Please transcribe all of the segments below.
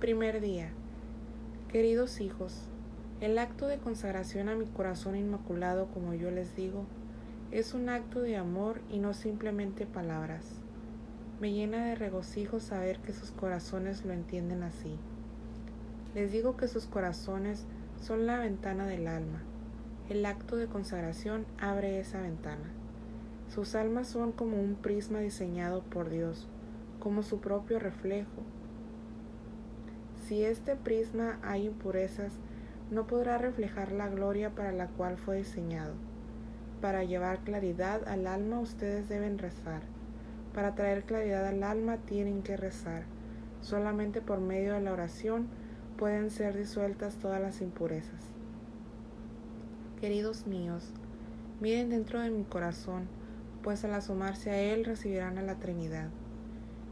Primer día. Queridos hijos, el acto de consagración a mi corazón inmaculado, como yo les digo, es un acto de amor y no simplemente palabras. Me llena de regocijo saber que sus corazones lo entienden así. Les digo que sus corazones son la ventana del alma. El acto de consagración abre esa ventana. Sus almas son como un prisma diseñado por Dios, como su propio reflejo. Si este prisma hay impurezas, no podrá reflejar la gloria para la cual fue diseñado. Para llevar claridad al alma ustedes deben rezar. Para traer claridad al alma tienen que rezar. Solamente por medio de la oración pueden ser disueltas todas las impurezas. Queridos míos, miren dentro de mi corazón, pues al asomarse a Él recibirán a la Trinidad.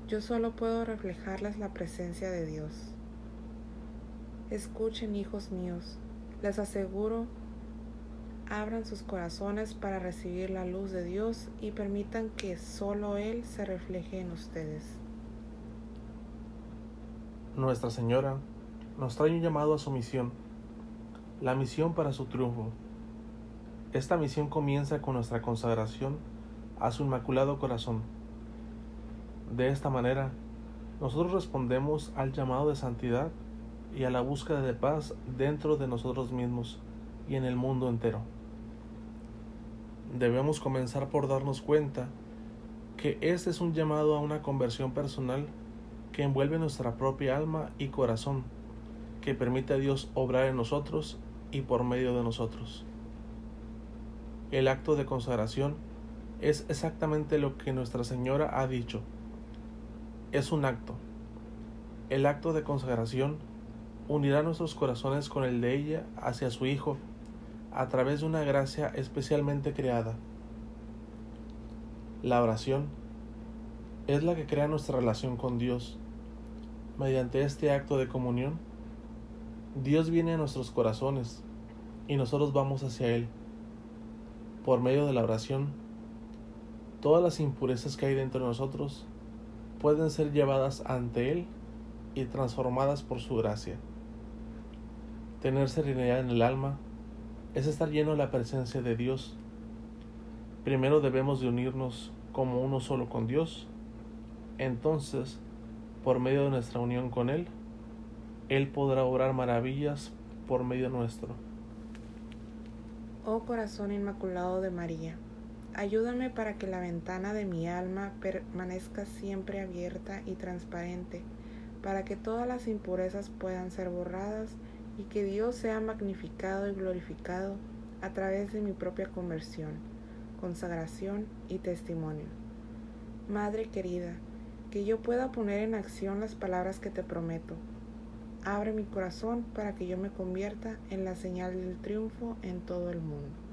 Yo solo puedo reflejarles la presencia de Dios. Escuchen, hijos míos, les aseguro, abran sus corazones para recibir la luz de Dios y permitan que solo Él se refleje en ustedes. Nuestra Señora nos trae un llamado a su misión, la misión para su triunfo. Esta misión comienza con nuestra consagración a su inmaculado corazón. De esta manera, nosotros respondemos al llamado de santidad y a la búsqueda de paz dentro de nosotros mismos y en el mundo entero. Debemos comenzar por darnos cuenta que este es un llamado a una conversión personal que envuelve nuestra propia alma y corazón, que permite a Dios obrar en nosotros y por medio de nosotros. El acto de consagración es exactamente lo que Nuestra Señora ha dicho. Es un acto. El acto de consagración unirá nuestros corazones con el de ella hacia su Hijo a través de una gracia especialmente creada. La oración es la que crea nuestra relación con Dios. Mediante este acto de comunión, Dios viene a nuestros corazones y nosotros vamos hacia Él. Por medio de la oración, todas las impurezas que hay dentro de nosotros pueden ser llevadas ante Él y transformadas por su gracia. Tener serenidad en el alma es estar lleno de la presencia de Dios. Primero debemos de unirnos como uno solo con Dios. Entonces, por medio de nuestra unión con Él, Él podrá obrar maravillas por medio nuestro. Oh corazón inmaculado de María Ayúdame para que la ventana de mi alma permanezca siempre abierta y transparente, para que todas las impurezas puedan ser borradas y que Dios sea magnificado y glorificado a través de mi propia conversión, consagración y testimonio. Madre querida, que yo pueda poner en acción las palabras que te prometo. Abre mi corazón para que yo me convierta en la señal del triunfo en todo el mundo.